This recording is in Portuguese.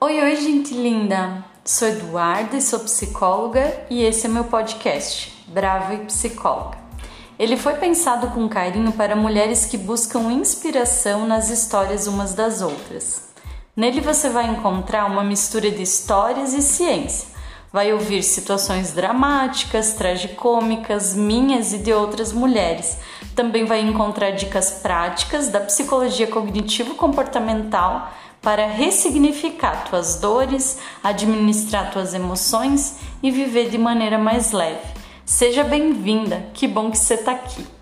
Oi, oi, gente linda! Sou Eduarda e sou psicóloga e esse é meu podcast, Brava e Psicóloga. Ele foi pensado com carinho para mulheres que buscam inspiração nas histórias umas das outras. Nele você vai encontrar uma mistura de histórias e ciência. Vai ouvir situações dramáticas, tragicômicas, minhas e de outras mulheres. Também vai encontrar dicas práticas da psicologia cognitivo-comportamental para ressignificar tuas dores, administrar tuas emoções e viver de maneira mais leve. Seja bem-vinda, que bom que você está aqui.